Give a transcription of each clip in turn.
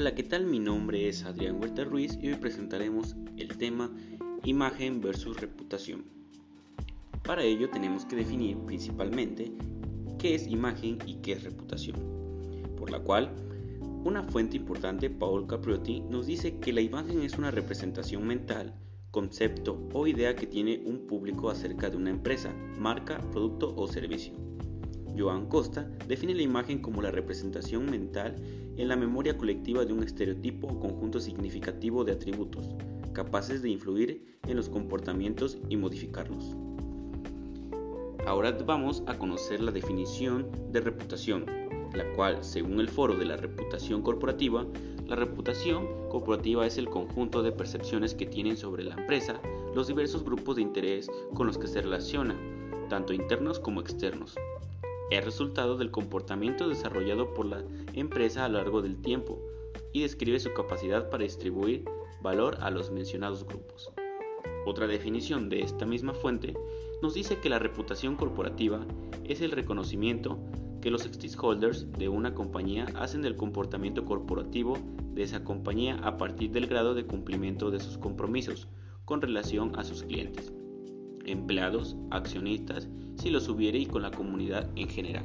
Hola, ¿qué tal? Mi nombre es Adrián Huerta Ruiz y hoy presentaremos el tema imagen versus reputación. Para ello tenemos que definir principalmente qué es imagen y qué es reputación, por la cual una fuente importante, Paul Capriotti, nos dice que la imagen es una representación mental, concepto o idea que tiene un público acerca de una empresa, marca, producto o servicio. Joan Costa define la imagen como la representación mental en la memoria colectiva de un estereotipo o conjunto significativo de atributos, capaces de influir en los comportamientos y modificarlos. Ahora vamos a conocer la definición de reputación, la cual, según el foro de la reputación corporativa, la reputación corporativa es el conjunto de percepciones que tienen sobre la empresa los diversos grupos de interés con los que se relaciona, tanto internos como externos. Es resultado del comportamiento desarrollado por la empresa a lo largo del tiempo y describe su capacidad para distribuir valor a los mencionados grupos. Otra definición de esta misma fuente nos dice que la reputación corporativa es el reconocimiento que los stakeholders de una compañía hacen del comportamiento corporativo de esa compañía a partir del grado de cumplimiento de sus compromisos con relación a sus clientes, empleados, accionistas, si los hubiere y con la comunidad en general.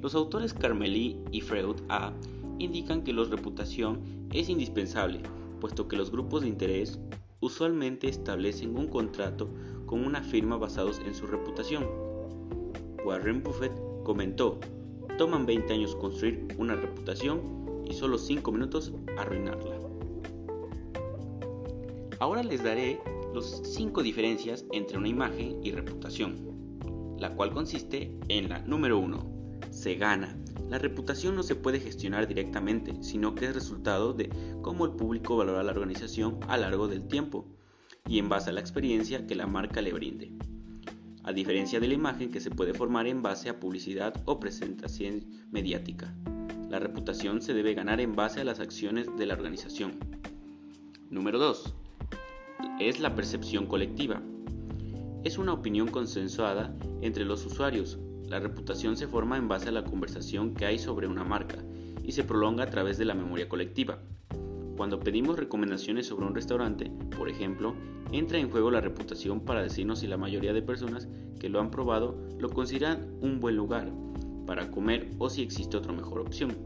Los autores Carmeli y Freud A indican que la reputación es indispensable, puesto que los grupos de interés usualmente establecen un contrato con una firma basados en su reputación. Warren Buffett comentó, toman 20 años construir una reputación y solo 5 minutos arruinarla. Ahora les daré las 5 diferencias entre una imagen y reputación la cual consiste en la número 1. Se gana. La reputación no se puede gestionar directamente, sino que es resultado de cómo el público valora la organización a lo largo del tiempo y en base a la experiencia que la marca le brinde. A diferencia de la imagen que se puede formar en base a publicidad o presentación mediática. La reputación se debe ganar en base a las acciones de la organización. Número 2. Es la percepción colectiva es una opinión consensuada entre los usuarios. La reputación se forma en base a la conversación que hay sobre una marca y se prolonga a través de la memoria colectiva. Cuando pedimos recomendaciones sobre un restaurante, por ejemplo, entra en juego la reputación para decirnos si la mayoría de personas que lo han probado lo consideran un buen lugar para comer o si existe otra mejor opción.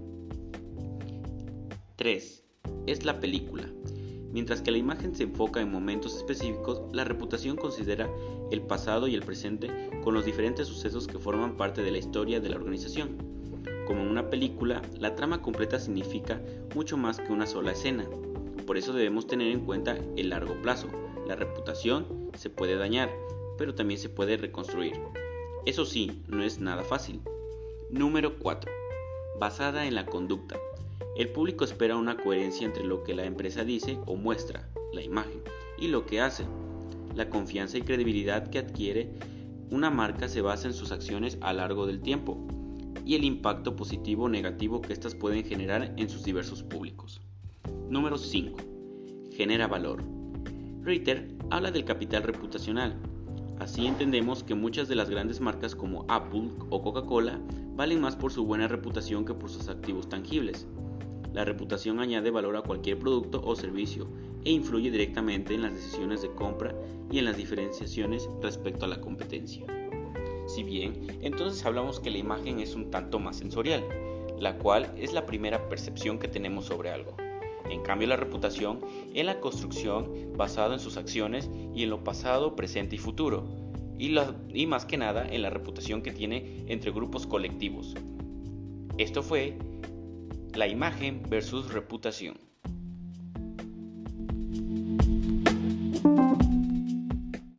3. Es la película. Mientras que la imagen se enfoca en momentos específicos, la reputación considera el pasado y el presente con los diferentes sucesos que forman parte de la historia de la organización. Como en una película, la trama completa significa mucho más que una sola escena. Por eso debemos tener en cuenta el largo plazo. La reputación se puede dañar, pero también se puede reconstruir. Eso sí, no es nada fácil. Número 4. Basada en la conducta. El público espera una coherencia entre lo que la empresa dice o muestra, la imagen, y lo que hace. La confianza y credibilidad que adquiere una marca se basa en sus acciones a largo del tiempo y el impacto positivo o negativo que éstas pueden generar en sus diversos públicos. Número 5. Genera valor. Ritter habla del capital reputacional. Así entendemos que muchas de las grandes marcas como Apple o Coca-Cola valen más por su buena reputación que por sus activos tangibles. La reputación añade valor a cualquier producto o servicio e influye directamente en las decisiones de compra y en las diferenciaciones respecto a la competencia. Si bien, entonces hablamos que la imagen es un tanto más sensorial, la cual es la primera percepción que tenemos sobre algo. En cambio, la reputación es la construcción basada en sus acciones y en lo pasado, presente y futuro, y, más que nada en la reputación que tiene entre grupos colectivos. Esto fue la imagen versus reputación.